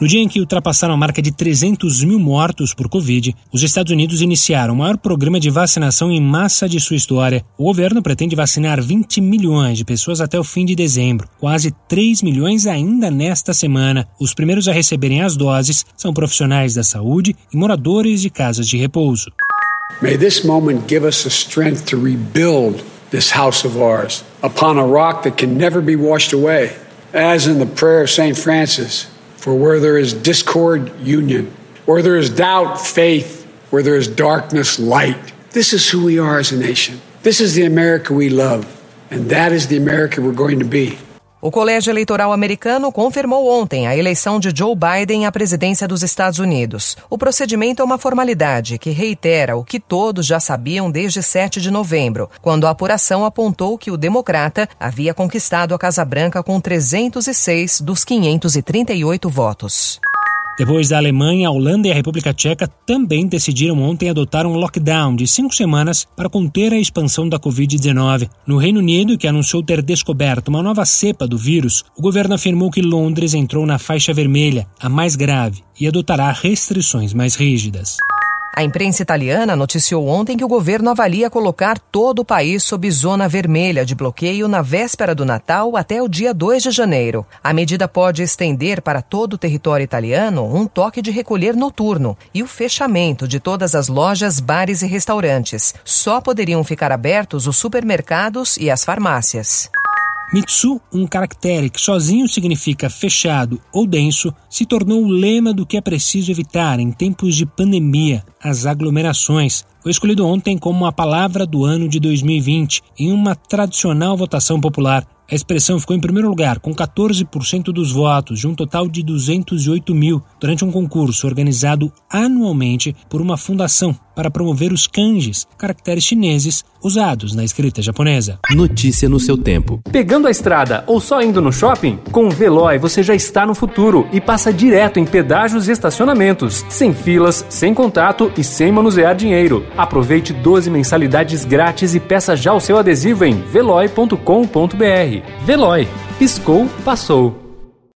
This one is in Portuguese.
No dia em que ultrapassaram a marca de 300 mil mortos por Covid, os Estados Unidos iniciaram o maior programa de vacinação em massa de sua história. O governo pretende vacinar 20 milhões de pessoas até o fim de dezembro, quase 3 milhões ainda nesta semana. Os primeiros a receberem as doses são profissionais da saúde e moradores de casas de repouso. May this moment give us the strength to rebuild this house of ours upon a rock that can never be washed away, as in the prayer of St. Francis. For where there is discord, union. Where there is doubt, faith. Where there is darkness, light. This is who we are as a nation. This is the America we love. And that is the America we're going to be. O Colégio Eleitoral Americano confirmou ontem a eleição de Joe Biden à presidência dos Estados Unidos. O procedimento é uma formalidade que reitera o que todos já sabiam desde 7 de novembro, quando a apuração apontou que o democrata havia conquistado a Casa Branca com 306 dos 538 votos. Depois da Alemanha, a Holanda e a República Tcheca também decidiram ontem adotar um lockdown de cinco semanas para conter a expansão da Covid-19. No Reino Unido, que anunciou ter descoberto uma nova cepa do vírus, o governo afirmou que Londres entrou na faixa vermelha, a mais grave, e adotará restrições mais rígidas. A imprensa italiana noticiou ontem que o governo avalia colocar todo o país sob zona vermelha de bloqueio na véspera do Natal até o dia 2 de janeiro. A medida pode estender para todo o território italiano um toque de recolher noturno e o fechamento de todas as lojas, bares e restaurantes. Só poderiam ficar abertos os supermercados e as farmácias. Mitsu, um caractere que sozinho significa fechado ou denso, se tornou o lema do que é preciso evitar em tempos de pandemia, as aglomerações. Foi escolhido ontem como a palavra do ano de 2020 em uma tradicional votação popular. A expressão ficou em primeiro lugar, com 14% dos votos, de um total de 208 mil, durante um concurso organizado anualmente por uma fundação para promover os kanjis, caracteres chineses usados na escrita japonesa. Notícia no seu tempo. Pegando a estrada ou só indo no shopping? Com o Veloy você já está no futuro e passa direto em pedágios e estacionamentos, sem filas, sem contato e sem manusear dinheiro. Aproveite 12 mensalidades grátis e peça já o seu adesivo em veloy.com.br. Veloy. Piscou, passou.